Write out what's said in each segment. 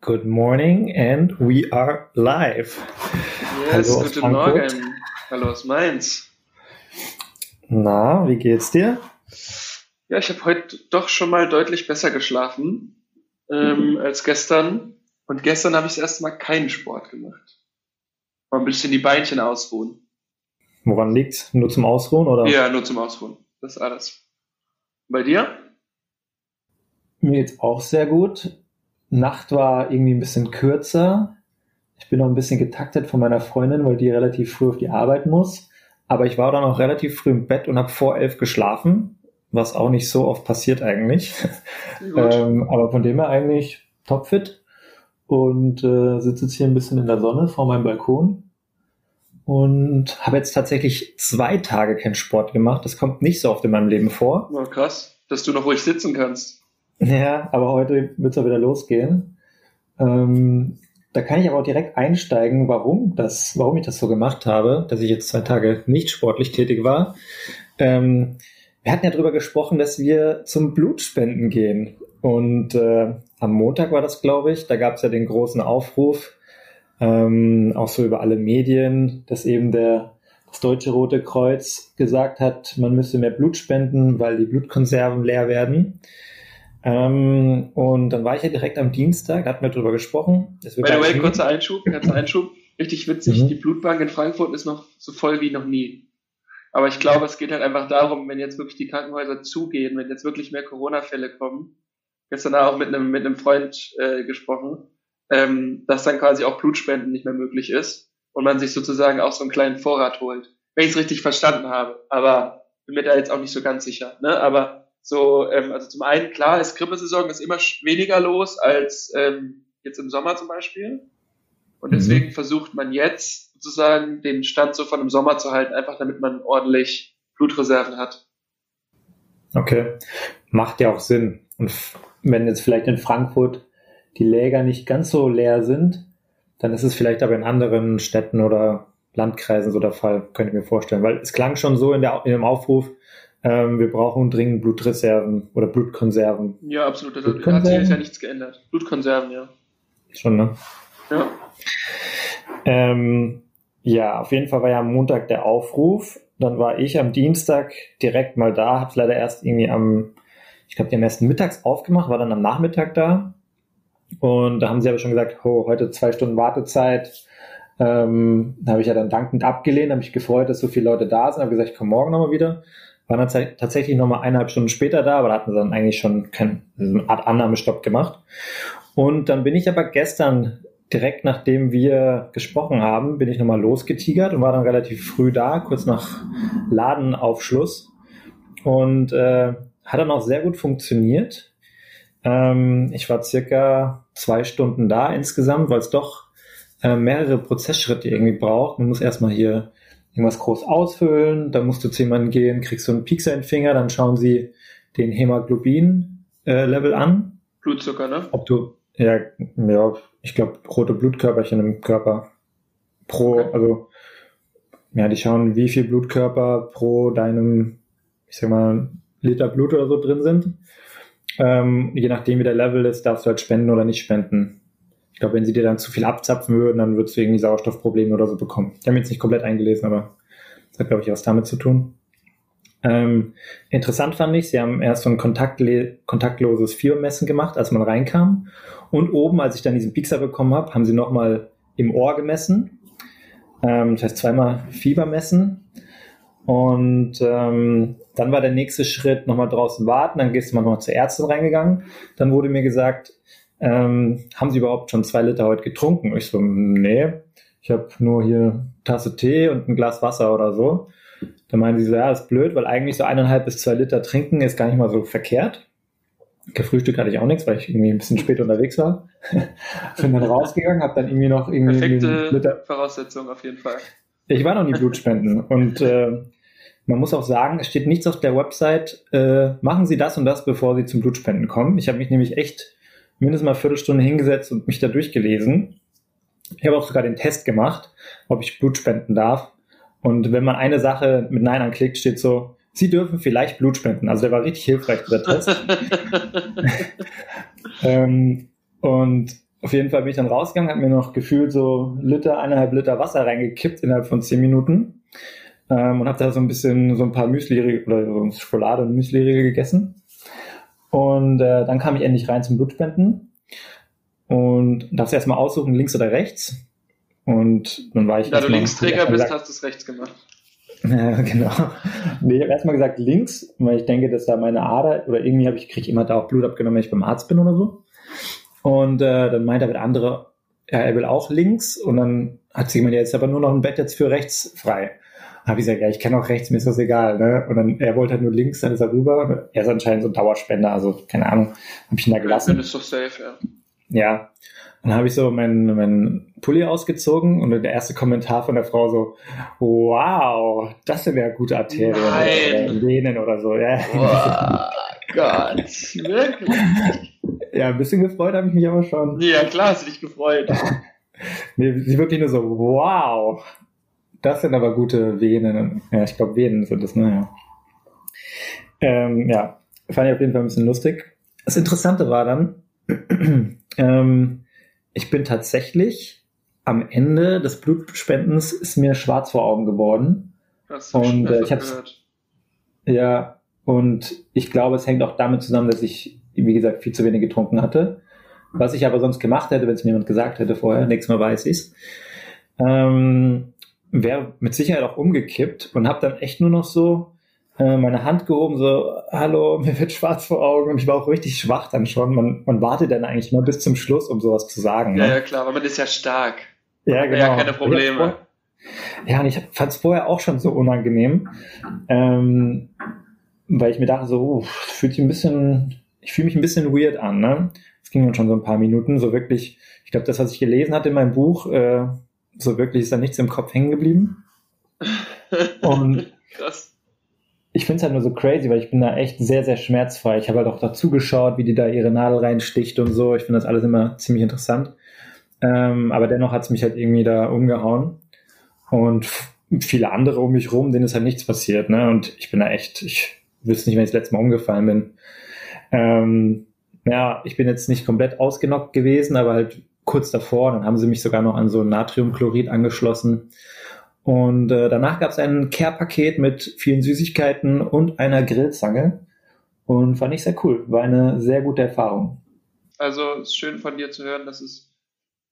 Good morning and we are live. Yes, Hallo guten Morgen. Hallo aus Mainz. Na, wie geht's dir? Ja, ich habe heute doch schon mal deutlich besser geschlafen ähm, mhm. als gestern. Und gestern habe ich das erste Mal keinen Sport gemacht. Mal ein bisschen die Beinchen ausruhen. Woran liegt's? Nur zum Ausruhen oder? Ja, nur zum Ausruhen. Das ist alles. Bei dir? Mir geht's auch sehr gut. Nacht war irgendwie ein bisschen kürzer. Ich bin noch ein bisschen getaktet von meiner Freundin, weil die relativ früh auf die Arbeit muss. Aber ich war dann auch relativ früh im Bett und habe vor elf geschlafen, was auch nicht so oft passiert eigentlich. ähm, aber von dem her eigentlich topfit und äh, sitze jetzt hier ein bisschen in der Sonne vor meinem Balkon und habe jetzt tatsächlich zwei Tage keinen Sport gemacht. Das kommt nicht so oft in meinem Leben vor. Oh, krass, dass du noch ruhig sitzen kannst. Ja, aber heute wird es auch wieder losgehen. Ähm, da kann ich aber auch direkt einsteigen, warum das, warum ich das so gemacht habe, dass ich jetzt zwei Tage nicht sportlich tätig war. Ähm, wir hatten ja darüber gesprochen, dass wir zum Blutspenden gehen. Und äh, am Montag war das, glaube ich. Da gab es ja den großen Aufruf, ähm, auch so über alle Medien, dass eben der das Deutsche Rote Kreuz gesagt hat, man müsse mehr Blut spenden, weil die Blutkonserven leer werden. Ähm, und dann war ich ja direkt am Dienstag, hatten wir darüber gesprochen. By the way, kurzer Einschub, kurzer Einschub. Richtig witzig, mhm. die Blutbank in Frankfurt ist noch so voll wie noch nie. Aber ich glaube, es geht halt einfach darum, wenn jetzt wirklich die Krankenhäuser zugehen, wenn jetzt wirklich mehr Corona-Fälle kommen, gestern auch mit einem, mit einem Freund äh, gesprochen, ähm, dass dann quasi auch Blutspenden nicht mehr möglich ist und man sich sozusagen auch so einen kleinen Vorrat holt. Wenn ich es richtig verstanden habe. Aber bin mir da jetzt auch nicht so ganz sicher. Ne? Aber so, ähm, also zum einen, klar, ist Grippesaison ist immer weniger los als ähm, jetzt im Sommer zum Beispiel. Und deswegen mhm. versucht man jetzt sozusagen den Stand so von dem Sommer zu halten, einfach damit man ordentlich Blutreserven hat. Okay, macht ja auch Sinn. Und wenn jetzt vielleicht in Frankfurt die Läger nicht ganz so leer sind, dann ist es vielleicht aber in anderen Städten oder Landkreisen so der Fall, könnte ich mir vorstellen. Weil es klang schon so in, der, in dem Aufruf, ähm, wir brauchen dringend Blutreserven oder Blutkonserven. Ja, absolut. Da hat sich jetzt ja nichts geändert. Blutkonserven, ja. Schon, ne? Ja. Ähm, ja, auf jeden Fall war ja am Montag der Aufruf. Dann war ich am Dienstag direkt mal da, hab's leider erst irgendwie am, ich glaube, die haben erst mittags aufgemacht, war dann am Nachmittag da. Und da haben sie aber schon gesagt, oh, heute zwei Stunden Wartezeit. Ähm, da habe ich ja dann dankend abgelehnt, habe mich gefreut, dass so viele Leute da sind, habe gesagt, ich komme morgen nochmal wieder. War dann tatsächlich nochmal eineinhalb Stunden später da, aber da hatten sie dann eigentlich schon keinen also eine Art Annahmestopp gemacht. Und dann bin ich aber gestern, direkt nachdem wir gesprochen haben, bin ich nochmal losgetigert und war dann relativ früh da, kurz nach Ladenaufschluss. Und äh, hat dann auch sehr gut funktioniert. Ähm, ich war circa zwei Stunden da insgesamt, weil es doch äh, mehrere Prozessschritte irgendwie braucht. Man muss erstmal hier irgendwas groß ausfüllen, dann musst du zu jemandem gehen, kriegst du einen Piekser in den Finger, dann schauen sie den Hämoglobin-Level äh, an. Blutzucker, ne? Ob du, ja, ja ich glaube, rote Blutkörperchen im Körper pro, okay. also, ja, die schauen, wie viel Blutkörper pro deinem, ich sag mal, Liter Blut oder so drin sind. Ähm, je nachdem, wie der Level ist, darfst du halt spenden oder nicht spenden. Ich glaube, wenn sie dir dann zu viel abzapfen würden, dann würdest du irgendwie Sauerstoffprobleme oder so bekommen. Ich habe jetzt nicht komplett eingelesen, aber das hat, glaube ich, was damit zu tun. Ähm, interessant fand ich, sie haben erst so ein kontaktloses Fiebermessen gemacht, als man reinkam. Und oben, als ich dann diesen Pixar bekommen habe, haben sie nochmal im Ohr gemessen. Ähm, das heißt zweimal Fieber messen. Und ähm, dann war der nächste Schritt nochmal draußen warten, dann gehst du mal noch zur Ärztin reingegangen. Dann wurde mir gesagt, ähm, haben Sie überhaupt schon zwei Liter heute getrunken? Ich so, nee, ich habe nur hier Tasse Tee und ein Glas Wasser oder so. Da meinen sie so, ja, ist blöd, weil eigentlich so eineinhalb bis zwei Liter trinken ist gar nicht mal so verkehrt. Gefrühstückt hatte ich auch nichts, weil ich irgendwie ein bisschen spät unterwegs war. Bin dann rausgegangen, habe dann irgendwie noch irgendwie Perfekte Liter Voraussetzung auf jeden Fall. Ich war noch nie Blutspenden und äh, man muss auch sagen, es steht nichts auf der Website, äh, machen Sie das und das, bevor Sie zum Blutspenden kommen. Ich habe mich nämlich echt mindestens mal eine Viertelstunde hingesetzt und mich da durchgelesen. Ich habe auch sogar den Test gemacht, ob ich Blut spenden darf. Und wenn man eine Sache mit Nein anklickt, steht so, Sie dürfen vielleicht Blut spenden. Also der war richtig hilfreich, dieser Test. ähm, und auf jeden Fall bin ich dann rausgegangen, habe mir noch gefühlt so Liter, eineinhalb Liter Wasser reingekippt innerhalb von zehn Minuten ähm, und habe da so ein bisschen so ein paar Müsli oder so Schokolade und Müsli gegessen. Und äh, dann kam ich endlich rein zum Blutspenden und darfst erstmal aussuchen, links oder rechts. Und dann war ich. Da du Linksträger bist, gesagt, hast du es rechts gemacht. Ja, genau. Nee, ich habe erstmal gesagt links, weil ich denke, dass da meine Ader oder irgendwie habe ich kriege immer da auch Blut abgenommen, wenn ich beim Arzt bin oder so. Und äh, dann meinte aber der andere, ja, er will auch links. Und dann hat gemeint, ja, jetzt aber nur noch ein Bett jetzt für rechts frei. Habe ich gesagt, ja, ich kann auch rechts, mir ist das egal. Ne? Und dann, er wollte halt nur links, dann ist er rüber. Er ist anscheinend so ein Dauerspender, also keine Ahnung, habe ich ihn da gelassen. Dann ist doch safe, ja. Ja. Dann habe ich so meinen mein Pulli ausgezogen und der erste Kommentar von der Frau so, wow, das sind ja gute Arterien Nein. oder Venen oder so. Ja. Wow, Gott, wirklich? Ja, ein bisschen gefreut habe ich mich aber schon. Ja, klar hast du dich gefreut. nee, sie wirklich nur so, wow, das sind aber gute Venen. Ja, ich glaube, Venen sind das, naja. Ähm, ja, fand ich auf jeden Fall ein bisschen lustig. Das Interessante war dann, ähm, ich bin tatsächlich am Ende des Blutspendens ist mir schwarz vor Augen geworden. Das und äh, ich hab's, ja, und ich glaube, es hängt auch damit zusammen, dass ich, wie gesagt, viel zu wenig getrunken hatte. Was ich aber sonst gemacht hätte, wenn es mir jemand gesagt hätte vorher, nächstes Mal weiß ich's, ähm, wäre mit Sicherheit auch umgekippt und habe dann echt nur noch so äh, meine Hand gehoben, so, hallo, mir wird schwarz vor Augen und ich war auch richtig schwach dann schon. Man, man wartet dann eigentlich immer bis zum Schluss, um sowas zu sagen. Ja, ne? ja klar, aber man ist ja stark. Ja, genau. Ja, keine Probleme. Ja, und ich fand es vorher auch schon so unangenehm, ähm, weil ich mir dachte, so, uh, fühlt sich ein bisschen, ich fühle mich ein bisschen weird an. Ne? Es ging dann schon so ein paar Minuten, so wirklich, ich glaube, das, was ich gelesen hatte in meinem Buch, äh, so wirklich ist da nichts im Kopf hängen geblieben. Und Krass. ich finde es halt nur so crazy, weil ich bin da echt sehr, sehr schmerzfrei. Ich habe halt auch dazu geschaut, wie die da ihre Nadel reinsticht und so. Ich finde das alles immer ziemlich interessant. Ähm, aber dennoch hat es mich halt irgendwie da umgehauen. Und viele andere um mich rum, denen ist halt nichts passiert. Ne? Und ich bin da echt, ich wüsste nicht, wenn ich das letzte Mal umgefallen bin. Ähm, ja, ich bin jetzt nicht komplett ausgenockt gewesen, aber halt kurz davor. Dann haben sie mich sogar noch an so Natriumchlorid angeschlossen. Und äh, danach gab es ein Care-Paket mit vielen Süßigkeiten und einer Grillzange. Und fand ich sehr cool. War eine sehr gute Erfahrung. Also ist schön von dir zu hören, dass es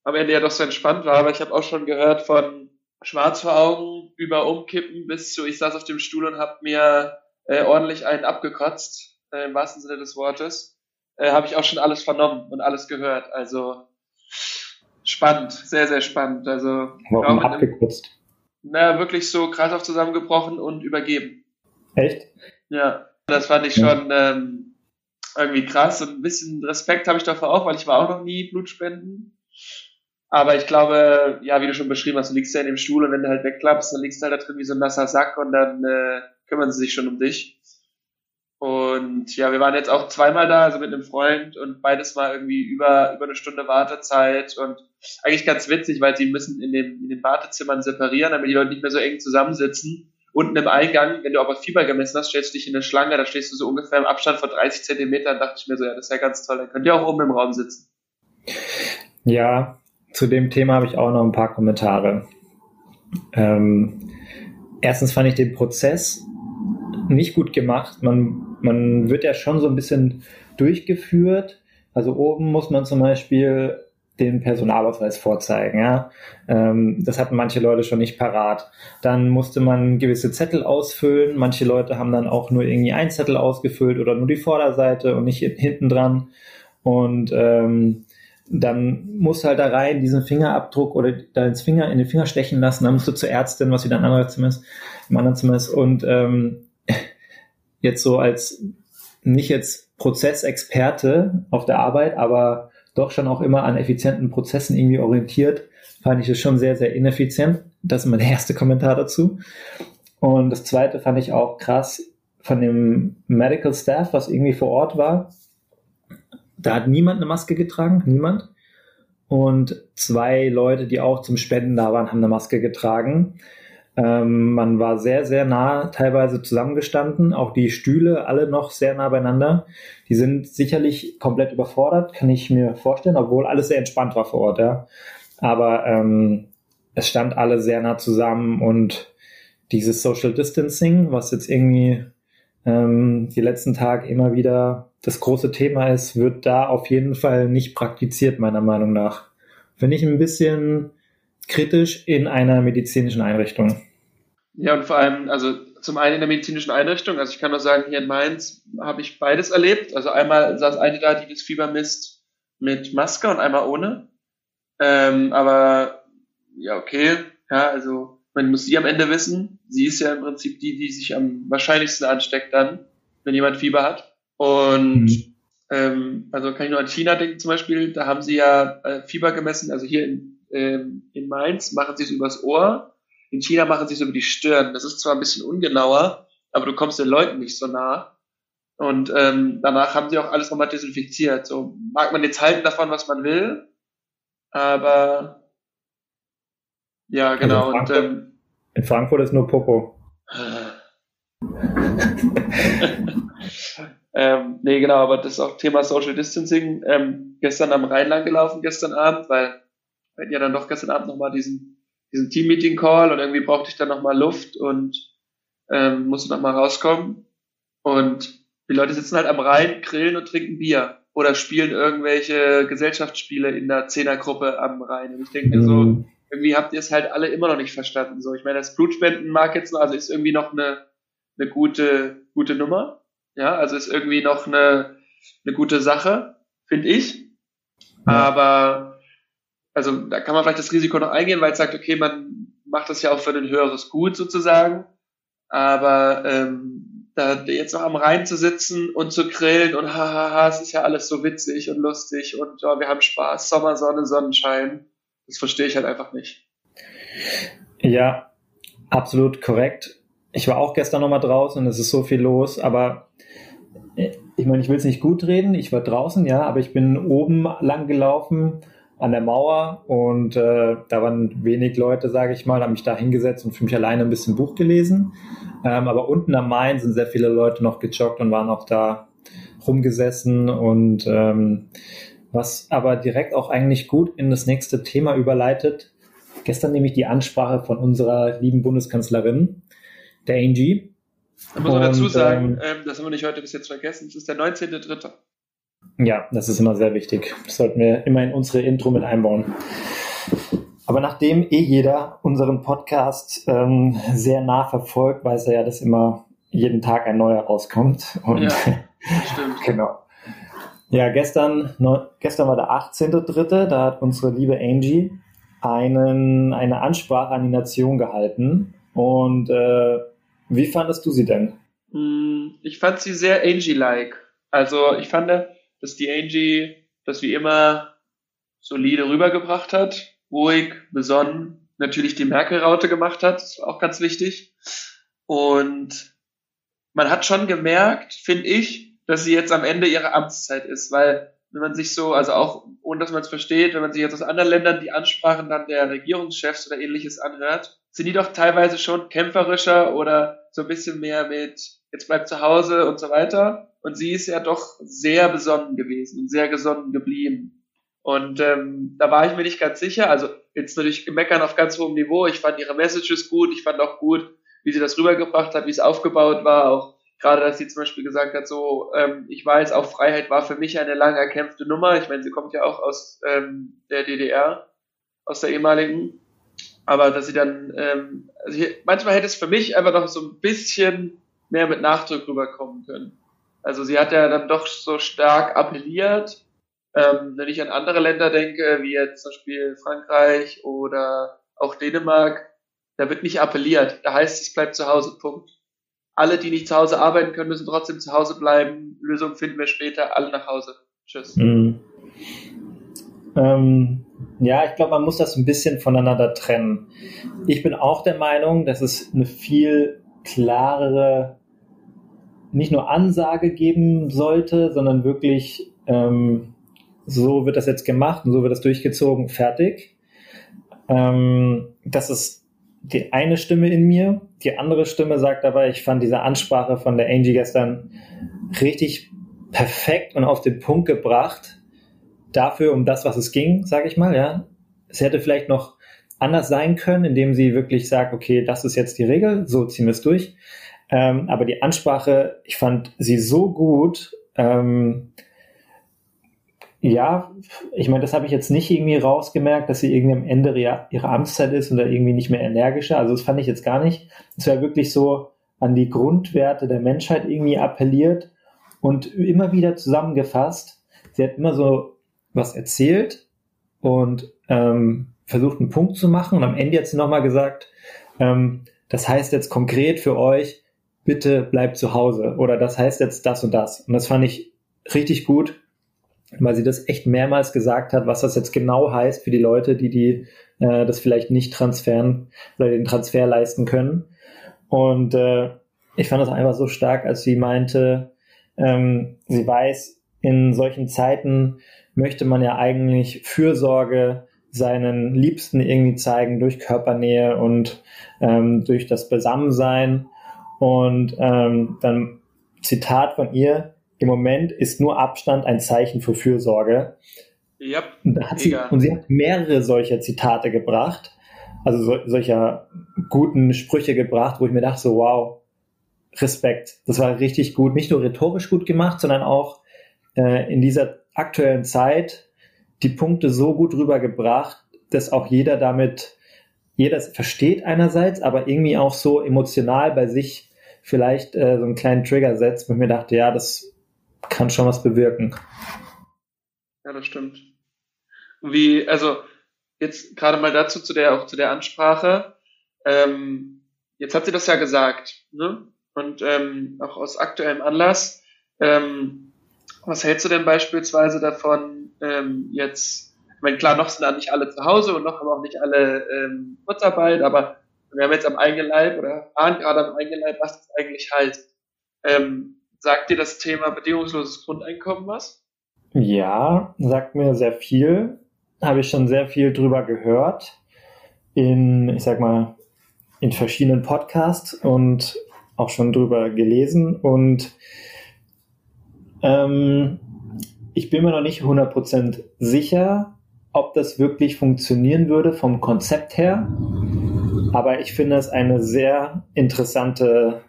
am Ende ja doch so entspannt war, aber ich habe auch schon gehört von schwarz vor Augen über Umkippen bis zu ich saß auf dem Stuhl und habe mir äh, ordentlich einen abgekotzt, äh, im wahrsten Sinne des Wortes. Äh, habe ich auch schon alles vernommen und alles gehört. Also spannend, sehr, sehr spannend. Also Warum abgekürzt? naja, wirklich so Kreislauf zusammengebrochen und übergeben. Echt? Ja, das fand ich schon ähm, irgendwie krass und ein bisschen Respekt habe ich davor auch, weil ich war auch noch nie Blutspenden. Aber ich glaube, ja, wie du schon beschrieben hast, du liegst ja in dem Stuhl und wenn du halt wegklappst, dann liegst du halt da drin wie so ein nasser Sack und dann äh, kümmern sie sich schon um dich. Und ja, wir waren jetzt auch zweimal da, also mit einem Freund und beides mal irgendwie über, über eine Stunde Wartezeit und eigentlich ganz witzig, weil sie müssen in, dem, in den Wartezimmern separieren, damit die Leute nicht mehr so eng zusammensitzen. Unten im Eingang, wenn du aber Fieber gemessen hast, stellst du dich in eine Schlange, da stehst du so ungefähr im Abstand von 30 Zentimetern, dachte ich mir so, ja, das ist ja ganz toll, dann könnt ihr auch oben im Raum sitzen. Ja, zu dem Thema habe ich auch noch ein paar Kommentare. Ähm, erstens fand ich den Prozess nicht gut gemacht. Man, man wird ja schon so ein bisschen durchgeführt. Also oben muss man zum Beispiel den Personalausweis vorzeigen. Ja? Ähm, das hatten manche Leute schon nicht parat. Dann musste man gewisse Zettel ausfüllen. Manche Leute haben dann auch nur irgendwie ein Zettel ausgefüllt oder nur die Vorderseite und nicht hinten dran. Und ähm, dann musst du halt da rein diesen Fingerabdruck oder da Finger, in den Finger stechen lassen. Dann musst du zur Ärztin, was wieder ein anderer Zimmer ist, im anderen Zimmer ist. Und ähm, jetzt so als nicht jetzt Prozessexperte auf der Arbeit, aber doch schon auch immer an effizienten Prozessen irgendwie orientiert, fand ich es schon sehr, sehr ineffizient. Das ist mein erster Kommentar dazu. Und das zweite fand ich auch krass von dem Medical Staff, was irgendwie vor Ort war. Da hat niemand eine Maske getragen, niemand. Und zwei Leute, die auch zum Spenden da waren, haben eine Maske getragen. Ähm, man war sehr, sehr nah teilweise zusammengestanden, auch die Stühle alle noch sehr nah beieinander. Die sind sicherlich komplett überfordert, kann ich mir vorstellen, obwohl alles sehr entspannt war vor Ort, ja. Aber ähm, es stand alle sehr nah zusammen und dieses Social Distancing, was jetzt irgendwie ähm, die letzten Tage immer wieder das große Thema ist, wird da auf jeden Fall nicht praktiziert, meiner Meinung nach. Finde ich ein bisschen kritisch in einer medizinischen Einrichtung. Ja, und vor allem, also zum einen in der medizinischen Einrichtung, also ich kann nur sagen, hier in Mainz habe ich beides erlebt. Also einmal saß eine da, die das Fieber misst mit Maske und einmal ohne. Ähm, aber ja, okay, ja, also man muss sie am Ende wissen. Sie ist ja im Prinzip die, die sich am wahrscheinlichsten ansteckt dann, wenn jemand Fieber hat. Und mhm. ähm, also kann ich nur an China denken zum Beispiel, da haben sie ja äh, Fieber gemessen, also hier in, ähm, in Mainz machen sie es übers Ohr, in China machen sie es über die Stirn. Das ist zwar ein bisschen ungenauer, aber du kommst den Leuten nicht so nah. Und ähm, danach haben sie auch alles nochmal desinfiziert. So mag man jetzt halten davon, was man will, aber ja, genau. Also in, Frankfurt, und, ähm, in Frankfurt ist nur Popo. ähm, nee, genau, aber das ist auch Thema Social Distancing. Ähm, gestern am Rhein lang gelaufen, gestern Abend, weil wir hatten ja dann doch gestern Abend nochmal diesen, diesen Team-Meeting-Call und irgendwie brauchte ich dann nochmal Luft und ähm, musste nochmal rauskommen. Und die Leute sitzen halt am Rhein, grillen und trinken Bier oder spielen irgendwelche Gesellschaftsspiele in der Zehnergruppe am Rhein. Und ich denke mir so, mhm. irgendwie habt ihr es halt alle immer noch nicht verstanden. So, ich meine, das Blutspenden mag jetzt noch, also ist irgendwie noch eine, eine gute, gute Nummer. Ja, also ist irgendwie noch eine, eine gute Sache, finde ich. Aber, also da kann man vielleicht das Risiko noch eingehen, weil es sagt, okay, man macht das ja auch für ein höheres Gut sozusagen. Aber ähm, da jetzt noch am Rhein zu sitzen und zu grillen und hahaha, es ist ja alles so witzig und lustig und ja, wir haben Spaß, Sommersonne, Sonnenschein. Das verstehe ich halt einfach nicht. Ja, absolut korrekt. Ich war auch gestern nochmal draußen und es ist so viel los, aber ich meine, ich will es nicht gut reden, ich war draußen, ja, aber ich bin oben lang gelaufen an der Mauer und äh, da waren wenig Leute, sage ich mal, habe mich da hingesetzt und für mich alleine ein bisschen Buch gelesen. Ähm, aber unten am Main sind sehr viele Leute noch gejoggt und waren auch da rumgesessen und ähm, was aber direkt auch eigentlich gut in das nächste Thema überleitet. Gestern nämlich die Ansprache von unserer lieben Bundeskanzlerin, der Angie. Da muss man dazu sagen, ähm, das haben wir nicht heute bis jetzt vergessen, es ist der 19.3. Ja, das ist immer sehr wichtig. Das sollten wir immer in unsere Intro mit einbauen. Aber nachdem eh jeder unseren Podcast ähm, sehr nah verfolgt, weiß er ja, dass immer jeden Tag ein neuer rauskommt. Und ja, stimmt. genau. Ja, gestern, ne, gestern war der 18.3., da hat unsere liebe Angie einen, eine Ansprache an die Nation gehalten. Und äh, wie fandest du sie denn? Hm, ich fand sie sehr Angie-like. Also ich fand, dass die Angie das wie immer solide rübergebracht hat, ruhig, besonnen, natürlich die Merkel-Raute gemacht hat, auch ganz wichtig. Und man hat schon gemerkt, finde ich, dass sie jetzt am Ende ihrer Amtszeit ist, weil wenn man sich so, also auch ohne dass man es versteht, wenn man sich jetzt aus anderen Ländern die Ansprachen dann der Regierungschefs oder ähnliches anhört, sind die doch teilweise schon kämpferischer oder so ein bisschen mehr mit jetzt bleibt zu Hause und so weiter. Und sie ist ja doch sehr besonnen gewesen und sehr gesonnen geblieben. Und ähm, da war ich mir nicht ganz sicher. Also jetzt natürlich meckern auf ganz hohem Niveau. Ich fand ihre Messages gut. Ich fand auch gut, wie sie das rübergebracht hat, wie es aufgebaut war. Auch gerade, dass sie zum Beispiel gesagt hat, so, ähm, ich weiß, auch Freiheit war für mich eine lang erkämpfte Nummer. Ich meine, sie kommt ja auch aus ähm, der DDR, aus der ehemaligen. Aber dass sie dann, ähm, also hier, manchmal hätte es für mich einfach noch so ein bisschen mehr mit Nachdruck rüberkommen können. Also sie hat ja dann doch so stark appelliert. Ähm, wenn ich an andere Länder denke, wie jetzt zum Beispiel Frankreich oder auch Dänemark, da wird nicht appelliert. Da heißt es, bleibt zu Hause, Punkt. Alle, die nicht zu Hause arbeiten können, müssen trotzdem zu Hause bleiben. Lösung finden wir später, alle nach Hause. Tschüss. Mhm. Ähm, ja, ich glaube, man muss das ein bisschen voneinander trennen. Ich bin auch der Meinung, dass es eine viel klarere nicht nur Ansage geben sollte, sondern wirklich, ähm, so wird das jetzt gemacht und so wird das durchgezogen, fertig. Ähm, dass es die eine Stimme in mir. Die andere Stimme sagt aber, ich fand diese Ansprache von der Angie gestern richtig perfekt und auf den Punkt gebracht. Dafür, um das, was es ging, sage ich mal, ja. Es hätte vielleicht noch anders sein können, indem sie wirklich sagt, okay, das ist jetzt die Regel, so ziehen wir es durch. Ähm, aber die Ansprache, ich fand sie so gut. Ähm, ja, ich meine, das habe ich jetzt nicht irgendwie rausgemerkt, dass sie irgendwie am Ende ihrer, Amtszeit ist und da irgendwie nicht mehr energischer. Also das fand ich jetzt gar nicht. Es wäre wirklich so an die Grundwerte der Menschheit irgendwie appelliert und immer wieder zusammengefasst. Sie hat immer so was erzählt und ähm, versucht einen Punkt zu machen und am Ende hat sie nochmal gesagt, ähm, das heißt jetzt konkret für euch, bitte bleibt zu Hause oder das heißt jetzt das und das. Und das fand ich richtig gut, weil sie das echt mehrmals gesagt hat, was das jetzt genau heißt für die Leute, die die äh, das vielleicht nicht transferen oder den Transfer leisten können. Und äh, ich fand das einfach so stark, als sie meinte, ähm, sie weiß, in solchen Zeiten möchte man ja eigentlich Fürsorge seinen Liebsten irgendwie zeigen durch Körpernähe und ähm, durch das Besammensein. Und ähm, dann Zitat von ihr, im Moment ist nur Abstand ein Zeichen für Fürsorge. Yep, und, sie, und sie hat mehrere solcher Zitate gebracht, also so, solcher guten Sprüche gebracht, wo ich mir dachte, so wow, Respekt. Das war richtig gut, nicht nur rhetorisch gut gemacht, sondern auch äh, in dieser aktuellen Zeit die Punkte so gut rübergebracht, dass auch jeder damit, jeder versteht einerseits, aber irgendwie auch so emotional bei sich vielleicht äh, so einen kleinen Trigger setzt, wo ich mir dachte, ja, das kann schon was bewirken. Ja, das stimmt. Wie, also jetzt gerade mal dazu zu der auch zu der Ansprache. Ähm, jetzt hat sie das ja gesagt, ne? Und ähm, auch aus aktuellem Anlass. Ähm, was hältst du denn beispielsweise davon, ähm, jetzt, ich meine, klar, noch sind da nicht alle zu Hause und noch haben auch nicht alle ähm, Kurzarbeit, aber wir haben jetzt am eigenen Leib oder ahnen gerade am eigenen Leib, was das eigentlich heißt. Ähm, Sagt dir das Thema bedingungsloses Grundeinkommen was? Ja, sagt mir sehr viel. Habe ich schon sehr viel drüber gehört. In, ich sag mal, in verschiedenen Podcasts und auch schon drüber gelesen. Und ähm, ich bin mir noch nicht 100% sicher, ob das wirklich funktionieren würde vom Konzept her. Aber ich finde es eine sehr interessante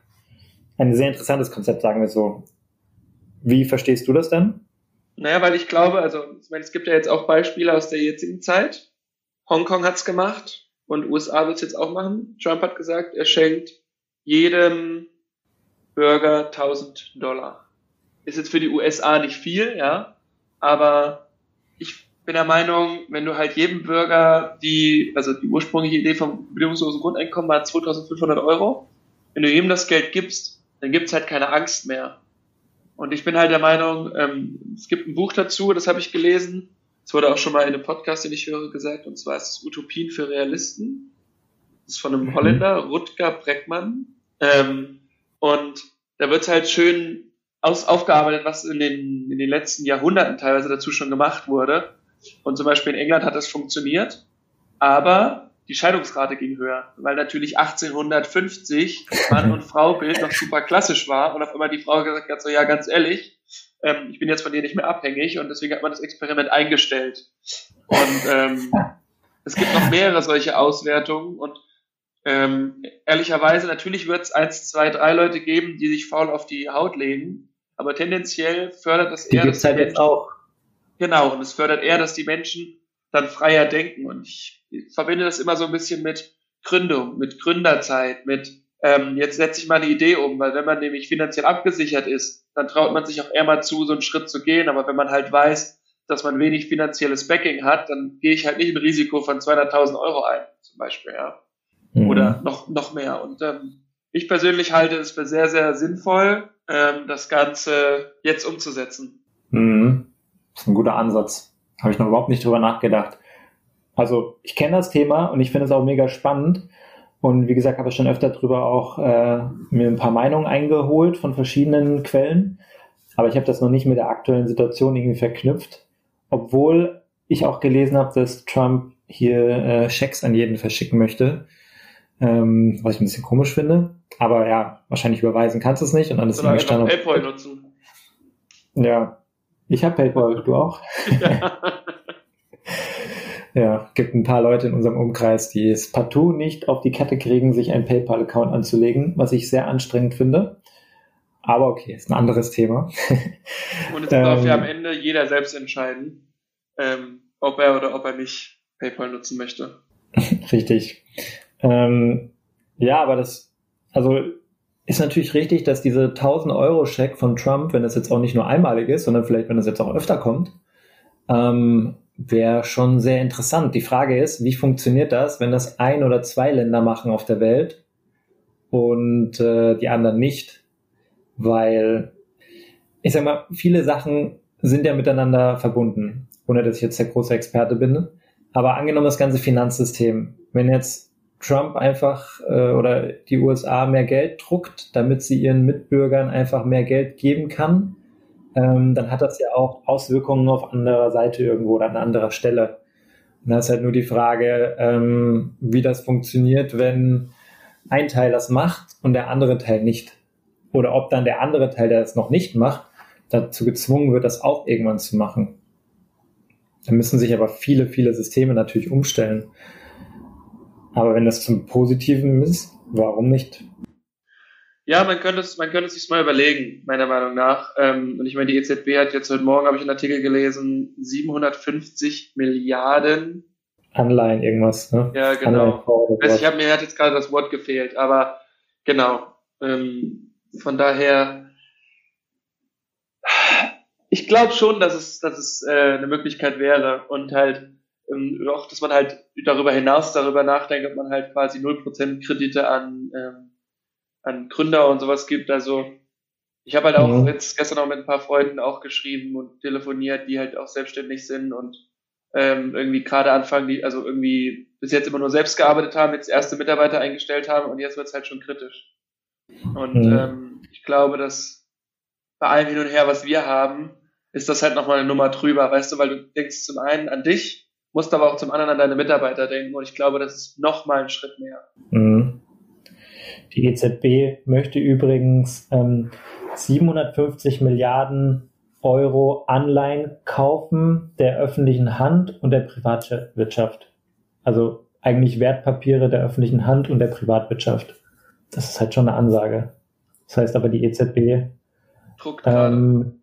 ein sehr interessantes Konzept, sagen wir so. Wie verstehst du das denn? Naja, weil ich glaube, also ich meine, es gibt ja jetzt auch Beispiele aus der jetzigen Zeit. Hongkong hat's gemacht und USA wird's jetzt auch machen. Trump hat gesagt, er schenkt jedem Bürger 1000 Dollar. Ist jetzt für die USA nicht viel, ja, aber bin der Meinung, wenn du halt jedem Bürger die, also die ursprüngliche Idee vom bedingungslosen Grundeinkommen war 2500 Euro, wenn du ihm das Geld gibst, dann gibt's halt keine Angst mehr. Und ich bin halt der Meinung, ähm, es gibt ein Buch dazu, das habe ich gelesen. Es wurde auch schon mal in einem Podcast, den ich höre, gesagt, und zwar ist es Utopien für Realisten. Das ist von einem mhm. Holländer, Rutger Breckmann. Ähm, und da wird halt schön aus, aufgearbeitet, was in den, in den letzten Jahrhunderten teilweise dazu schon gemacht wurde. Und zum Beispiel in England hat das funktioniert. Aber die Scheidungsrate ging höher, weil natürlich 1850 Mann und Frau Bild noch super klassisch war und auf einmal die Frau gesagt hat, so ja, ganz ehrlich, ähm, ich bin jetzt von dir nicht mehr abhängig und deswegen hat man das Experiment eingestellt. Und ähm, es gibt noch mehrere solche Auswertungen und ähm, ehrlicherweise, natürlich wird es eins, zwei, drei Leute geben, die sich faul auf die Haut legen, aber tendenziell fördert das eher. Die gibt's halt jetzt auch. Genau, und es fördert eher, dass die Menschen dann freier denken. Und ich verbinde das immer so ein bisschen mit Gründung, mit Gründerzeit, mit ähm, jetzt setze ich mal eine Idee um, weil wenn man nämlich finanziell abgesichert ist, dann traut man sich auch eher mal zu, so einen Schritt zu gehen. Aber wenn man halt weiß, dass man wenig finanzielles Backing hat, dann gehe ich halt nicht ein Risiko von 200.000 Euro ein, zum Beispiel, ja. Mhm. Oder noch, noch mehr. Und ähm, ich persönlich halte es für sehr, sehr sinnvoll, ähm, das Ganze jetzt umzusetzen. Mhm. Das ist ein guter Ansatz. Habe ich noch überhaupt nicht drüber nachgedacht. Also ich kenne das Thema und ich finde es auch mega spannend. Und wie gesagt, habe ich schon öfter darüber auch äh, mir ein paar Meinungen eingeholt von verschiedenen Quellen. Aber ich habe das noch nicht mit der aktuellen Situation irgendwie verknüpft. Obwohl ich auch gelesen habe, dass Trump hier äh, Schecks an jeden verschicken möchte. ähm, was ich ein bisschen komisch finde. Aber ja, wahrscheinlich überweisen kannst du es nicht und dann ist Oder einfach PayPal nutzen. Ja, ich habe PayPal, du auch? Ja. ja, gibt ein paar Leute in unserem Umkreis, die es partout nicht auf die Kette kriegen, sich einen PayPal-Account anzulegen, was ich sehr anstrengend finde. Aber okay, ist ein anderes Thema. Und es darf ja am Ende jeder selbst entscheiden, ähm, ob er oder ob er nicht PayPal nutzen möchte. Richtig. Ähm, ja, aber das, also ist natürlich richtig, dass diese 1000 Euro Scheck von Trump, wenn das jetzt auch nicht nur einmalig ist, sondern vielleicht, wenn das jetzt auch öfter kommt, ähm, wäre schon sehr interessant. Die Frage ist, wie funktioniert das, wenn das ein oder zwei Länder machen auf der Welt und äh, die anderen nicht? Weil, ich sag mal, viele Sachen sind ja miteinander verbunden, ohne dass ich jetzt der große Experte bin. Aber angenommen das ganze Finanzsystem, wenn jetzt Trump einfach äh, oder die USA mehr Geld druckt, damit sie ihren Mitbürgern einfach mehr Geld geben kann, ähm, dann hat das ja auch Auswirkungen auf anderer Seite irgendwo oder an anderer Stelle. Und da ist halt nur die Frage, ähm, wie das funktioniert, wenn ein Teil das macht und der andere Teil nicht. Oder ob dann der andere Teil, der es noch nicht macht, dazu gezwungen wird, das auch irgendwann zu machen. Da müssen sich aber viele, viele Systeme natürlich umstellen. Aber wenn das zum Positiven ist, warum nicht? Ja, man könnte es, man könnte es sich mal überlegen, meiner Meinung nach. Ähm, und ich meine, die EZB hat jetzt heute Morgen, habe ich einen Artikel gelesen, 750 Milliarden Anleihen irgendwas, ne? Ja, genau. Also ich habe mir hat jetzt gerade das Wort gefehlt, aber genau. Ähm, von daher, ich glaube schon, dass es, dass es äh, eine Möglichkeit wäre und halt ähm, auch, dass man halt darüber hinaus darüber nachdenkt, ob man halt quasi 0% Kredite an, ähm, an Gründer und sowas gibt. Also ich habe halt auch mhm. jetzt gestern auch mit ein paar Freunden auch geschrieben und telefoniert, die halt auch selbstständig sind und ähm, irgendwie gerade anfangen, die also irgendwie bis jetzt immer nur selbst gearbeitet haben, jetzt erste Mitarbeiter eingestellt haben und jetzt wird es halt schon kritisch. Und mhm. ähm, ich glaube, dass bei allem hin und her, was wir haben, ist das halt nochmal eine Nummer drüber, weißt du, weil du denkst zum einen an dich musst aber auch zum anderen an deine Mitarbeiter denken und ich glaube, das ist nochmal ein Schritt mehr. Mhm. Die EZB möchte übrigens ähm, 750 Milliarden Euro Anleihen kaufen der öffentlichen Hand und der Privatwirtschaft. Also eigentlich Wertpapiere der öffentlichen Hand und der Privatwirtschaft. Das ist halt schon eine Ansage. Das heißt aber die EZB ähm,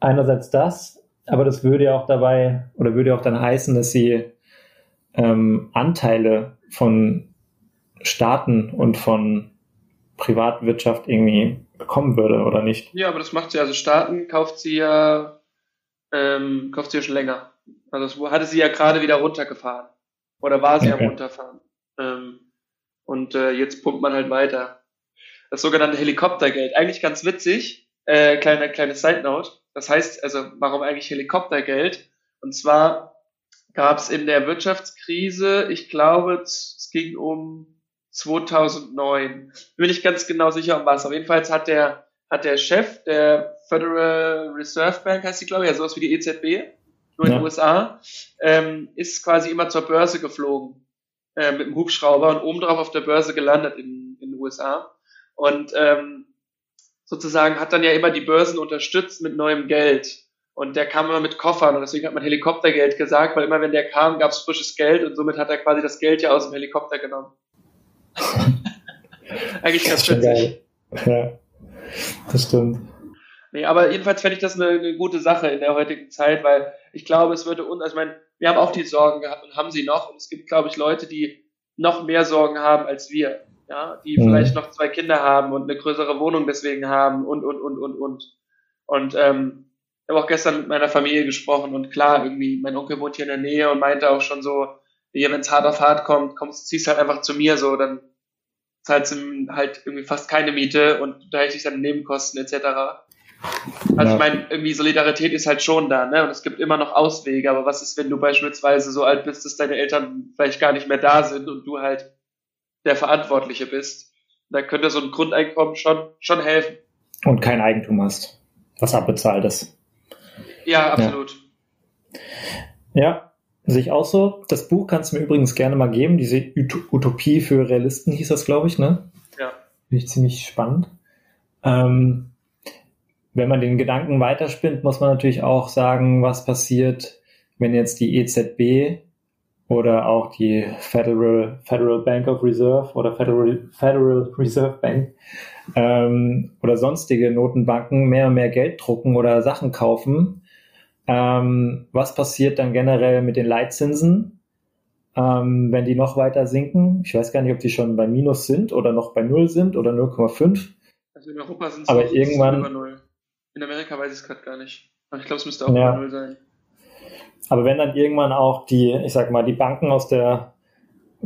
einerseits das, aber das würde ja auch dabei oder würde auch dann heißen, dass sie ähm, Anteile von Staaten und von Privatwirtschaft irgendwie bekommen würde, oder nicht? Ja, aber das macht sie, also Staaten kauft sie ja, ähm, kauft sie ja schon länger. Also das hatte sie ja gerade wieder runtergefahren. Oder war sie okay. am runterfahren. Ähm, und äh, jetzt pumpt man halt weiter. Das sogenannte Helikoptergeld. Eigentlich ganz witzig. Äh, kleine, kleine Side Note. Das heißt, also warum eigentlich Helikoptergeld? Und zwar gab es in der Wirtschaftskrise, ich glaube, es ging um 2009. Bin ich ganz genau sicher, um was. Auf jeden Fall hat der, hat der Chef der Federal Reserve Bank, heißt die, glaube ich, ja, sowas wie die EZB, nur in den USA, ähm, ist quasi immer zur Börse geflogen äh, mit dem Hubschrauber und obendrauf auf der Börse gelandet in, in den USA. Und ähm, sozusagen hat dann ja immer die Börsen unterstützt mit neuem Geld. Und der kam immer mit Koffern und deswegen hat man Helikoptergeld gesagt, weil immer wenn der kam, gab es frisches Geld und somit hat er quasi das Geld ja aus dem Helikopter genommen. Eigentlich ganz witzig. Ja, das stimmt. Nee, aber jedenfalls fände ich das eine, eine, gute Sache in der heutigen Zeit, weil ich glaube, es würde uns, also ich meine, wir haben auch die Sorgen gehabt und haben sie noch und es gibt, glaube ich, Leute, die noch mehr Sorgen haben als wir ja, die mhm. vielleicht noch zwei Kinder haben und eine größere Wohnung deswegen haben und, und, und, und, und. Und ähm, ich habe auch gestern mit meiner Familie gesprochen und klar, irgendwie, mein Onkel wohnt hier in der Nähe und meinte auch schon so, hier, wenn es hart auf hart kommt, kommst, ziehst halt einfach zu mir so, dann zahlst du halt irgendwie fast keine Miete und da hätte ich dann Nebenkosten etc. Also ja. ich meine, irgendwie Solidarität ist halt schon da, ne? Und es gibt immer noch Auswege, aber was ist, wenn du beispielsweise so alt bist, dass deine Eltern vielleicht gar nicht mehr da sind und du halt der Verantwortliche bist. Da könnte so ein Grundeinkommen schon, schon helfen. Und kein Eigentum hast, was abbezahlt ist. Ja, absolut. Ja, ja Sehe ich auch so. Das Buch kannst du mir übrigens gerne mal geben. Diese Utopie für Realisten hieß das, glaube ich, ne? Ja. Finde ich ziemlich spannend. Ähm, wenn man den Gedanken weiterspinnt, muss man natürlich auch sagen, was passiert, wenn jetzt die EZB oder auch die Federal, Federal Bank of Reserve oder Federal, Federal Reserve Bank ähm, oder sonstige Notenbanken mehr und mehr Geld drucken oder Sachen kaufen. Ähm, was passiert dann generell mit den Leitzinsen, ähm, wenn die noch weiter sinken? Ich weiß gar nicht, ob die schon bei Minus sind oder noch bei Null sind oder 0,5. Also in Europa sind es Aber irgendwann, über Null. In Amerika weiß ich es gerade gar nicht. Aber ich glaube, es müsste auch ja. über Null sein. Aber wenn dann irgendwann auch die, ich sag mal, die Banken aus der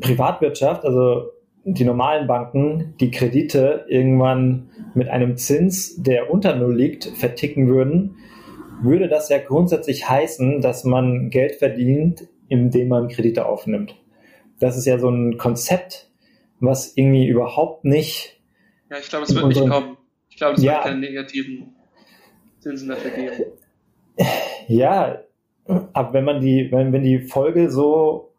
Privatwirtschaft, also die normalen Banken, die Kredite irgendwann mit einem Zins, der unter Null liegt, verticken würden, würde das ja grundsätzlich heißen, dass man Geld verdient, indem man Kredite aufnimmt. Das ist ja so ein Konzept, was irgendwie überhaupt nicht. Ja, ich glaube, es wird nicht kommen. Ich glaube, es ja, wird keine negativen Zinsen dafür geben. Ja, aber wenn man die, wenn, wenn die Folge so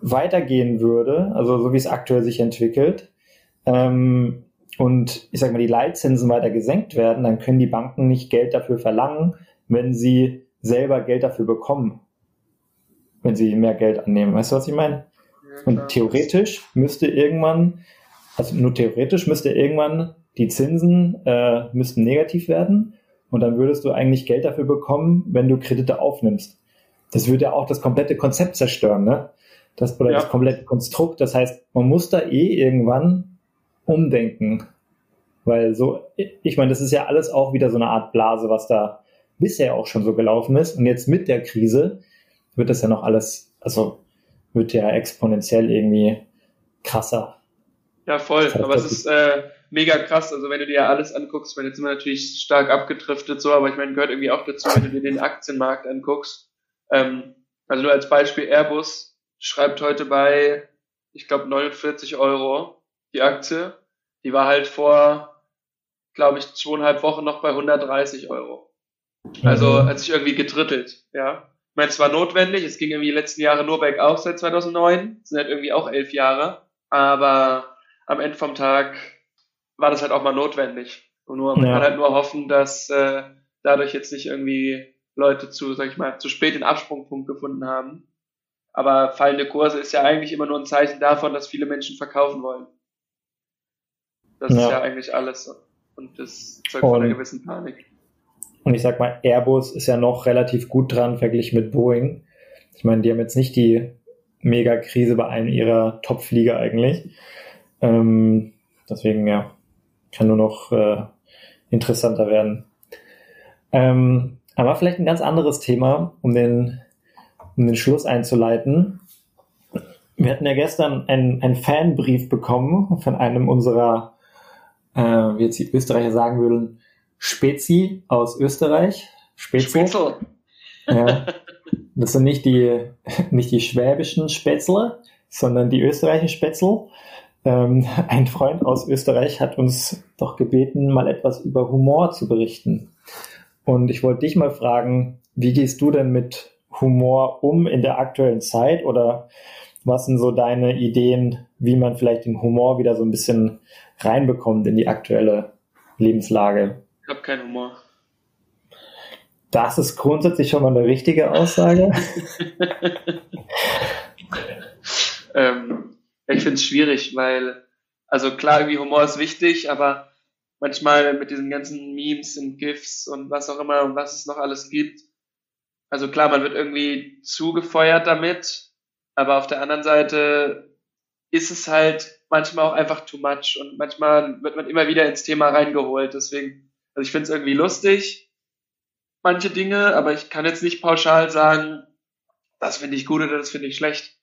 weitergehen würde, also so wie es aktuell sich entwickelt, ähm, und ich sage mal, die Leitzinsen weiter gesenkt werden, dann können die Banken nicht Geld dafür verlangen, wenn sie selber Geld dafür bekommen. Wenn sie mehr Geld annehmen. Weißt du, was ich meine? Ja, und theoretisch müsste irgendwann, also nur theoretisch müsste irgendwann die Zinsen äh, müssten negativ werden und dann würdest du eigentlich Geld dafür bekommen, wenn du Kredite aufnimmst. Das würde ja auch das komplette Konzept zerstören, ne? Das, oder ja. das komplette Konstrukt. Das heißt, man muss da eh irgendwann umdenken. Weil so, ich meine, das ist ja alles auch wieder so eine Art Blase, was da bisher auch schon so gelaufen ist. Und jetzt mit der Krise wird das ja noch alles, also wird ja exponentiell irgendwie krasser. Ja, voll. Das heißt, aber es ist äh, mega krass. Also wenn du dir ja alles anguckst, wenn jetzt sind wir natürlich stark abgedriftet so, aber ich meine, gehört irgendwie auch dazu, wenn du dir den Aktienmarkt anguckst. Ähm, also nur als Beispiel Airbus schreibt heute bei, ich glaube, 49 Euro die Aktie. Die war halt vor, glaube ich, zweieinhalb Wochen noch bei 130 Euro. Also mhm. hat sich irgendwie gedrittelt, ja. Ich meine, es war notwendig, es ging irgendwie die letzten Jahre nur bergauf seit 2009, das sind halt irgendwie auch elf Jahre, aber am Ende vom Tag war das halt auch mal notwendig. Und nur, man ja. kann halt nur hoffen, dass äh, dadurch jetzt nicht irgendwie Leute zu, sag ich mal, zu spät den Absprungpunkt gefunden haben. Aber fallende Kurse ist ja eigentlich immer nur ein Zeichen davon, dass viele Menschen verkaufen wollen. Das ja. ist ja eigentlich alles. Und das zeugt von einer gewissen Panik. Und ich sag mal, Airbus ist ja noch relativ gut dran verglichen mit Boeing. Ich meine, die haben jetzt nicht die Mega-Krise bei einem ihrer Top-Flieger eigentlich. Ähm, deswegen, ja, kann nur noch äh, interessanter werden. Ähm, aber vielleicht ein ganz anderes Thema, um den, um den Schluss einzuleiten. Wir hatten ja gestern einen, einen Fanbrief bekommen von einem unserer, äh, wie jetzt die Österreicher sagen würden, Spezi aus Österreich. Spätzle. Ja. Das sind nicht die, nicht die schwäbischen Spätzle, sondern die österreichischen Spätzle. Ähm, ein Freund aus Österreich hat uns doch gebeten, mal etwas über Humor zu berichten. Und ich wollte dich mal fragen, wie gehst du denn mit Humor um in der aktuellen Zeit oder was sind so deine Ideen, wie man vielleicht den Humor wieder so ein bisschen reinbekommt in die aktuelle Lebenslage? Ich habe keinen Humor. Das ist grundsätzlich schon mal eine richtige Aussage. ähm, ich finde es schwierig, weil, also klar, irgendwie Humor ist wichtig, aber manchmal mit diesen ganzen Memes und GIFs und was auch immer und was es noch alles gibt. Also klar, man wird irgendwie zugefeuert damit, aber auf der anderen Seite ist es halt manchmal auch einfach too much und manchmal wird man immer wieder ins Thema reingeholt. Deswegen, also ich finde es irgendwie lustig, manche Dinge, aber ich kann jetzt nicht pauschal sagen, das finde ich gut oder das finde ich schlecht.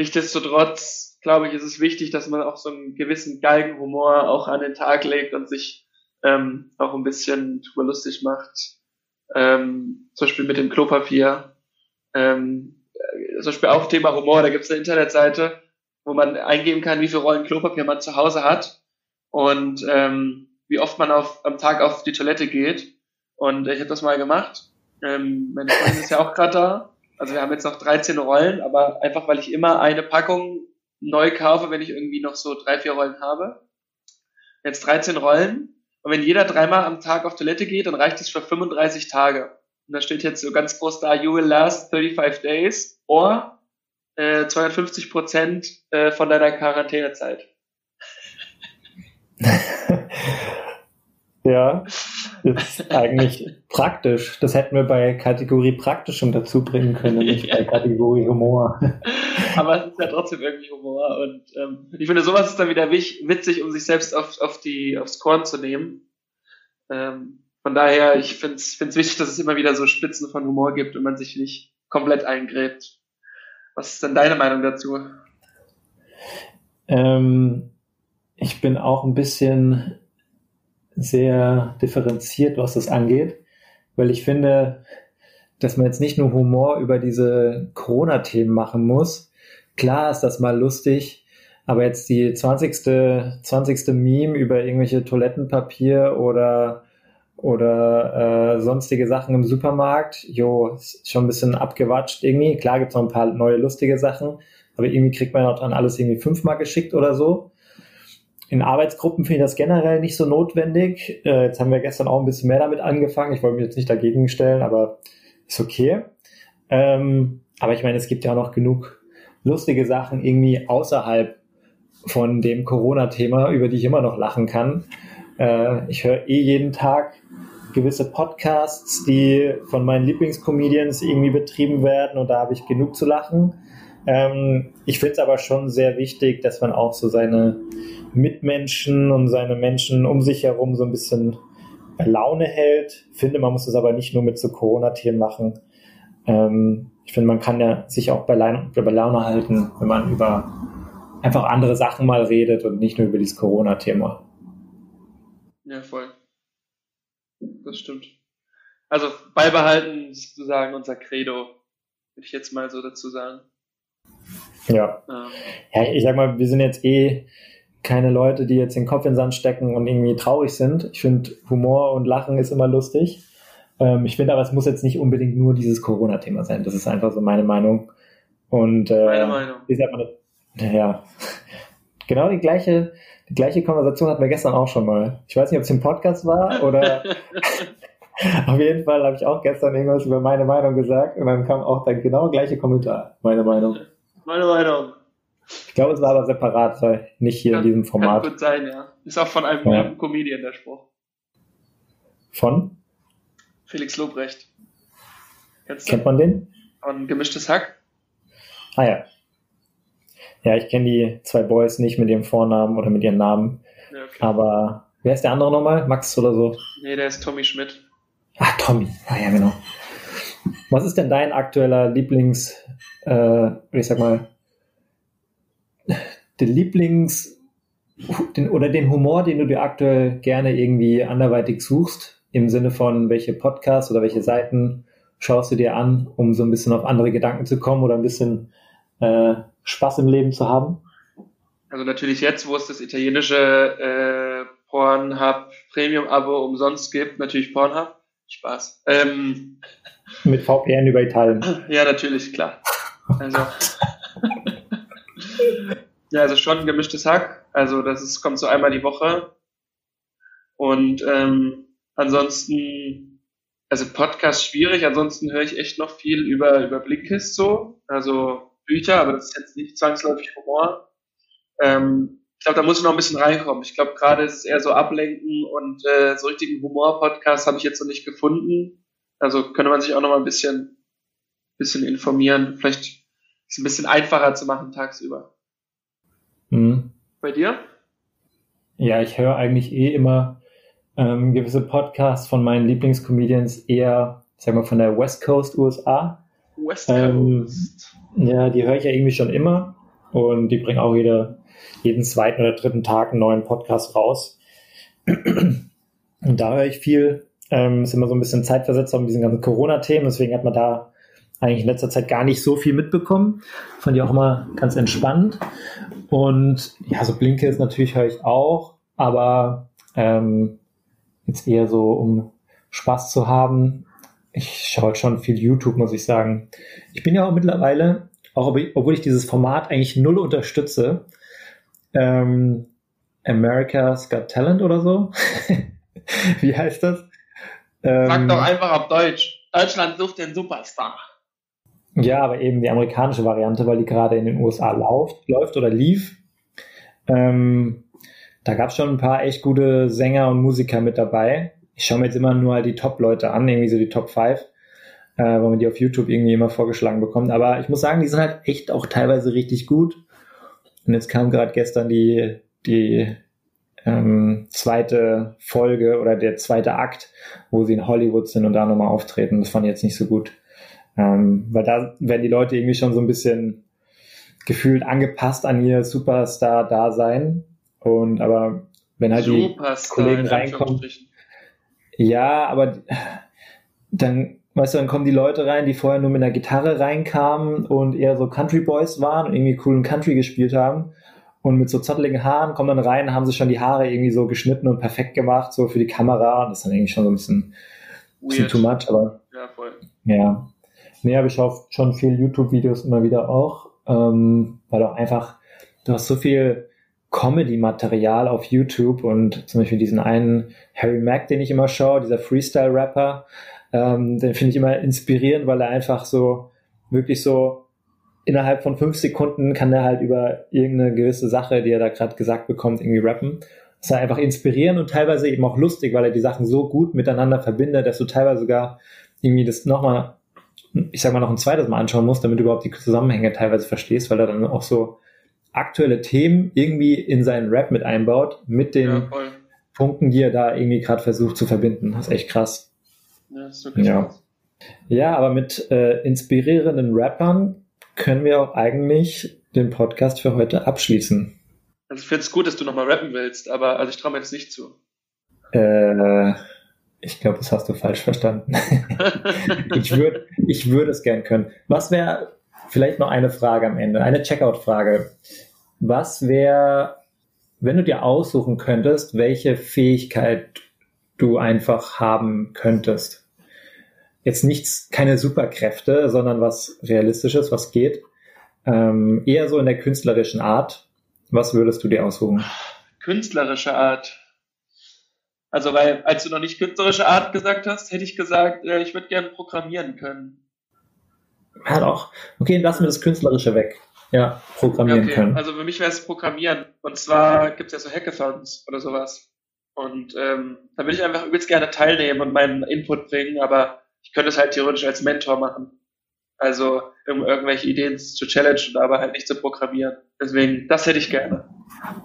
Nichtsdestotrotz glaube ich, ist es wichtig, dass man auch so einen gewissen Galgenhumor auch an den Tag legt und sich ähm, auch ein bisschen drüber lustig macht. Ähm, zum Beispiel mit dem Klopapier. Ähm, äh, zum Beispiel auch Thema Humor, da gibt es eine Internetseite, wo man eingeben kann, wie viele Rollen Klopapier man zu Hause hat und ähm, wie oft man auf, am Tag auf die Toilette geht. Und ich habe das mal gemacht. Ähm, meine Freundin ist ja auch gerade da. Also wir haben jetzt noch 13 Rollen, aber einfach weil ich immer eine Packung neu kaufe, wenn ich irgendwie noch so drei, vier Rollen habe. Jetzt 13 Rollen. Und wenn jeder dreimal am Tag auf Toilette geht, dann reicht es für 35 Tage. Und da steht jetzt so ganz groß da, you will last 35 days or äh, 250 Prozent äh, von deiner Quarantänezeit. ja, ist eigentlich praktisch. Das hätten wir bei Kategorie Praktischem dazu bringen können, nicht bei Kategorie Humor. Aber es ist ja trotzdem irgendwie Humor. Und ähm, ich finde, sowas ist dann wieder witzig, um sich selbst auf, auf die, aufs Korn zu nehmen. Ähm, von daher, ich finde es wichtig, dass es immer wieder so Spitzen von Humor gibt und man sich nicht komplett eingräbt. Was ist denn deine Meinung dazu? Ähm, ich bin auch ein bisschen sehr differenziert, was das angeht, weil ich finde, dass man jetzt nicht nur Humor über diese Corona-Themen machen muss. Klar ist das mal lustig, aber jetzt die 20. 20. Meme über irgendwelche Toilettenpapier oder oder äh, sonstige Sachen im Supermarkt, jo, ist schon ein bisschen abgewatscht irgendwie. Klar gibt's noch ein paar neue lustige Sachen, aber irgendwie kriegt man auch dann alles irgendwie fünfmal geschickt oder so. In Arbeitsgruppen finde ich das generell nicht so notwendig. Äh, jetzt haben wir gestern auch ein bisschen mehr damit angefangen. Ich wollte mich jetzt nicht dagegen stellen, aber ist okay. Ähm, aber ich meine, es gibt ja auch noch genug lustige Sachen irgendwie außerhalb von dem Corona-Thema, über die ich immer noch lachen kann. Äh, ich höre eh jeden Tag gewisse Podcasts, die von meinen Lieblingscomedians irgendwie betrieben werden und da habe ich genug zu lachen. Ähm, ich finde es aber schon sehr wichtig, dass man auch so seine Mitmenschen und seine Menschen um sich herum so ein bisschen bei Laune hält. Ich finde, man muss das aber nicht nur mit so Corona-Themen machen. Ähm, ich finde, man kann ja sich auch bei Laune, bei Laune halten, wenn man über einfach andere Sachen mal redet und nicht nur über dieses Corona-Thema. Ja, voll. Das stimmt. Also beibehalten sozusagen unser Credo, würde ich jetzt mal so dazu sagen. Ja. Ähm. Ja, ich sag mal, wir sind jetzt eh keine Leute, die jetzt den Kopf in den Sand stecken und irgendwie traurig sind. Ich finde, Humor und Lachen ist immer lustig. Ähm, ich finde aber, es muss jetzt nicht unbedingt nur dieses Corona-Thema sein. Das ist einfach so meine Meinung. Und äh, meine Meinung. Ich sag mal, ja, genau die gleiche, die gleiche Konversation hatten wir gestern auch schon mal. Ich weiß nicht, ob es im Podcast war oder auf jeden Fall habe ich auch gestern irgendwas über meine Meinung gesagt und dann kam auch der genau gleiche Kommentar. Meine Meinung. Meine Meinung. Ich glaube, es war aber separat, weil nicht hier kann, in diesem Format. Kann gut sein, ja. Ist auch von einem ja. Comedian der Spruch. Von? Felix Lobrecht. Kennst Kennt man den? Von Gemischtes Hack. Ah ja. Ja, ich kenne die zwei Boys nicht mit ihrem Vornamen oder mit ihren Namen. Ja, okay. Aber wer ist der andere nochmal? Max oder so? Nee, der ist Tommy Schmidt. Ah, Tommy. Ah, ja, genau. Was ist denn dein aktueller Lieblings, äh, ich sag mal, der Lieblings, den, oder den Humor, den du dir aktuell gerne irgendwie anderweitig suchst? Im Sinne von, welche Podcasts oder welche Seiten schaust du dir an, um so ein bisschen auf andere Gedanken zu kommen oder ein bisschen äh, Spaß im Leben zu haben? Also natürlich jetzt, wo es das italienische äh, Pornhub Premium-Abo umsonst gibt, natürlich Pornhub. Spaß. Ähm, Mit VPN über Italien. Ja, natürlich, klar. Also, ja, also schon ein gemischtes Hack. Also das ist, kommt so einmal die Woche. Und ähm, ansonsten, also Podcast schwierig, ansonsten höre ich echt noch viel über, über Blinkist so. Also Bücher, aber das ist jetzt nicht zwangsläufig Humor. Ähm, ich glaube, da muss ich noch ein bisschen reinkommen. Ich glaube, gerade ist es eher so Ablenken und äh, so richtigen Humor-Podcast habe ich jetzt noch nicht gefunden. Also könnte man sich auch noch mal ein bisschen, bisschen informieren. Vielleicht ist es ein bisschen einfacher zu machen tagsüber. Mhm. Bei dir? Ja, ich höre eigentlich eh immer ähm, gewisse Podcasts von meinen Lieblingscomedians eher, sag mal, von der West Coast USA. West ähm, Coast. Ähm, ja, die höre ich ja irgendwie schon immer und die bringen auch jede, jeden zweiten oder dritten Tag einen neuen Podcast raus. Und da höre ich viel. Ähm, ist immer so ein bisschen zeitversetzt auf diesen ganzen Corona-Themen, deswegen hat man da eigentlich in letzter Zeit gar nicht so viel mitbekommen. Fand ich auch immer ganz entspannt. Und ja, so Blinke ist natürlich höre ich auch, aber ähm, jetzt eher so, um Spaß zu haben. ich schaue schon viel YouTube, muss ich sagen. Ich bin ja auch mittlerweile, auch obwohl ich dieses Format eigentlich null unterstütze, ähm, America's Got Talent oder so. Wie heißt das? Ähm, Sag doch einfach auf Deutsch. Deutschland sucht den Superstar. Ja, aber eben die amerikanische Variante, weil die gerade in den USA läuft, läuft oder lief. Ähm, da gab es schon ein paar echt gute Sänger und Musiker mit dabei. Ich schaue mir jetzt immer nur halt die Top-Leute an, irgendwie so die Top 5, äh, weil man die auf YouTube irgendwie immer vorgeschlagen bekommt. Aber ich muss sagen, die sind halt echt auch teilweise richtig gut. Und jetzt kam gerade gestern die, die ähm, zweite Folge oder der zweite Akt, wo sie in Hollywood sind und da nochmal auftreten. Das fand ich jetzt nicht so gut. Ähm, weil da werden die Leute irgendwie schon so ein bisschen gefühlt angepasst an ihr Superstar-Dasein. Und aber wenn halt Superstar die Kollegen reinkommen. Ja, aber dann, weißt du, dann kommen die Leute rein, die vorher nur mit einer Gitarre reinkamen und eher so Country Boys waren und irgendwie coolen Country gespielt haben. Und mit so zotteligen Haaren kommen dann rein, haben sie schon die Haare irgendwie so geschnitten und perfekt gemacht, so für die Kamera. Und das ist dann irgendwie schon so ein bisschen, bisschen too much, aber. Ja, voll. Ja. Nee, aber ich schaue schon viel YouTube-Videos immer wieder auch, ähm, weil auch einfach, du hast so viel Comedy-Material auf YouTube und zum Beispiel diesen einen Harry Mack, den ich immer schaue, dieser Freestyle-Rapper, ähm, den finde ich immer inspirierend, weil er einfach so wirklich so innerhalb von fünf Sekunden kann er halt über irgendeine gewisse Sache, die er da gerade gesagt bekommt, irgendwie rappen. Das ist einfach inspirierend und teilweise eben auch lustig, weil er die Sachen so gut miteinander verbindet, dass du teilweise sogar irgendwie das nochmal ich sag mal, noch ein zweites Mal anschauen musst, damit du überhaupt die Zusammenhänge teilweise verstehst, weil er dann auch so aktuelle Themen irgendwie in seinen Rap mit einbaut, mit den ja, Punkten, die er da irgendwie gerade versucht zu verbinden. Das ist echt krass. Ja, ist wirklich ja. krass. Ja, aber mit äh, inspirierenden Rappern können wir auch eigentlich den Podcast für heute abschließen. Also ich finde es gut, dass du nochmal rappen willst, aber also ich traue mir jetzt nicht zu. Äh, ich glaube, das hast du falsch verstanden. ich würde ich würde es gern können. Was wäre, vielleicht noch eine Frage am Ende, eine Checkout-Frage. Was wäre, wenn du dir aussuchen könntest, welche Fähigkeit du einfach haben könntest? Jetzt nichts, keine Superkräfte, sondern was Realistisches, was geht. Ähm, eher so in der künstlerischen Art. Was würdest du dir aussuchen? Künstlerische Art. Also, weil, als du noch nicht künstlerische Art gesagt hast, hätte ich gesagt, äh, ich würde gerne programmieren können. Ja, doch. Okay, lassen wir das Künstlerische weg. Ja, programmieren okay. können. Also für mich wäre es Programmieren. Und zwar gibt es ja so Hackathons oder sowas. Und ähm, da würde ich einfach übelst gerne teilnehmen und meinen Input bringen, aber ich könnte es halt theoretisch als Mentor machen. Also um irgendwelche Ideen zu challengen, aber halt nicht zu programmieren. Deswegen, das hätte ich gerne.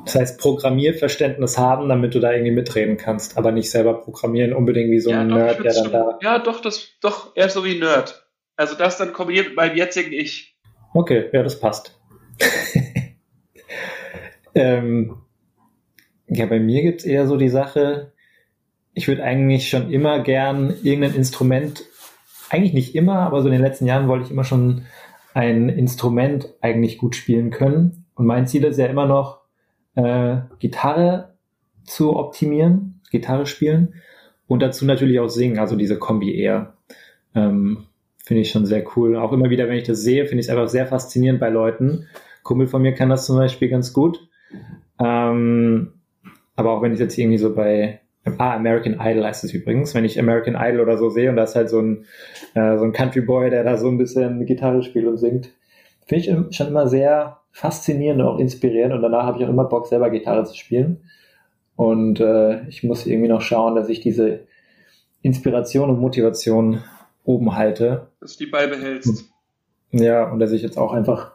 Das heißt, Programmierverständnis haben, damit du da irgendwie mitreden kannst, aber nicht selber programmieren, unbedingt wie so ja, ein doch, Nerd, der dann da. Ja, doch, das, doch, eher so wie Nerd. Also das dann kombiniert mit meinem jetzigen Ich. Okay, ja, das passt. ähm, ja, bei mir gibt es eher so die Sache, ich würde eigentlich schon immer gern irgendein Instrument, eigentlich nicht immer, aber so in den letzten Jahren wollte ich immer schon ein Instrument eigentlich gut spielen können. Und mein Ziel ist ja immer noch, äh, Gitarre zu optimieren, Gitarre spielen und dazu natürlich auch singen, also diese Kombi eher. Ähm, finde ich schon sehr cool. Auch immer wieder, wenn ich das sehe, finde ich es einfach sehr faszinierend bei Leuten. Kumpel von mir kann das zum Beispiel ganz gut. Ähm, aber auch wenn ich jetzt irgendwie so bei Ah, American Idol heißt es übrigens. Wenn ich American Idol oder so sehe und da ist halt so ein, äh, so ein Country Boy, der da so ein bisschen Gitarre spielt und singt, finde ich schon immer sehr faszinierend und auch inspirierend und danach habe ich auch immer Bock, selber Gitarre zu spielen. Und äh, ich muss irgendwie noch schauen, dass ich diese Inspiration und Motivation oben halte. Dass du die beibehältst. Ja, und dass ich jetzt auch einfach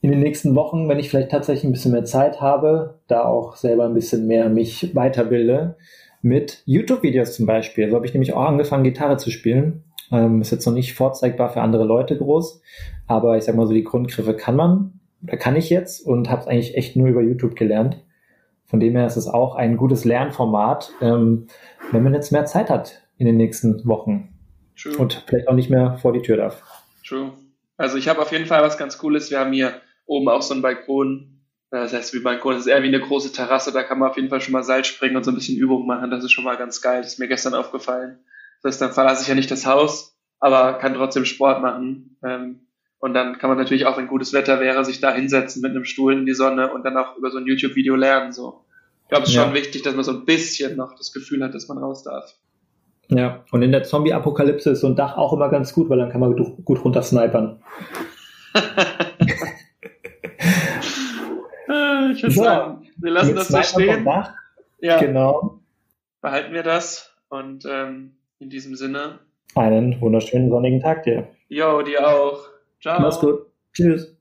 in den nächsten Wochen, wenn ich vielleicht tatsächlich ein bisschen mehr Zeit habe, da auch selber ein bisschen mehr mich weiterbilde mit YouTube-Videos zum Beispiel. So habe ich nämlich auch angefangen, Gitarre zu spielen. Ähm, ist jetzt noch nicht vorzeigbar für andere Leute groß, aber ich sag mal so, die Grundgriffe kann man oder kann ich jetzt und habe es eigentlich echt nur über YouTube gelernt. Von dem her ist es auch ein gutes Lernformat, ähm, wenn man jetzt mehr Zeit hat in den nächsten Wochen True. und vielleicht auch nicht mehr vor die Tür darf. True. Also ich habe auf jeden Fall was ganz Cooles. Wir haben hier oben auch so einen Balkon. Das heißt, wie Balkon, das ist eher wie eine große Terrasse. Da kann man auf jeden Fall schon mal Seil springen und so ein bisschen Übung machen. Das ist schon mal ganz geil. Das ist mir gestern aufgefallen. Das dann verlasse ich ja nicht das Haus, aber kann trotzdem Sport machen. Ähm, und dann kann man natürlich auch, wenn gutes Wetter wäre, sich da hinsetzen mit einem Stuhl in die Sonne und dann auch über so ein YouTube-Video lernen. So. Ich glaube, es ist ja. schon wichtig, dass man so ein bisschen noch das Gefühl hat, dass man raus darf. Ja, und in der Zombie-Apokalypse ist so ein Dach auch immer ganz gut, weil dann kann man gut runter snipern. ich würde so, sagen, wir lassen das so stehen. Ja. Genau. Behalten wir das und ähm, in diesem Sinne. Einen wunderschönen sonnigen Tag dir. Jo, dir auch. Ciao. Mach's gut. Tschüss.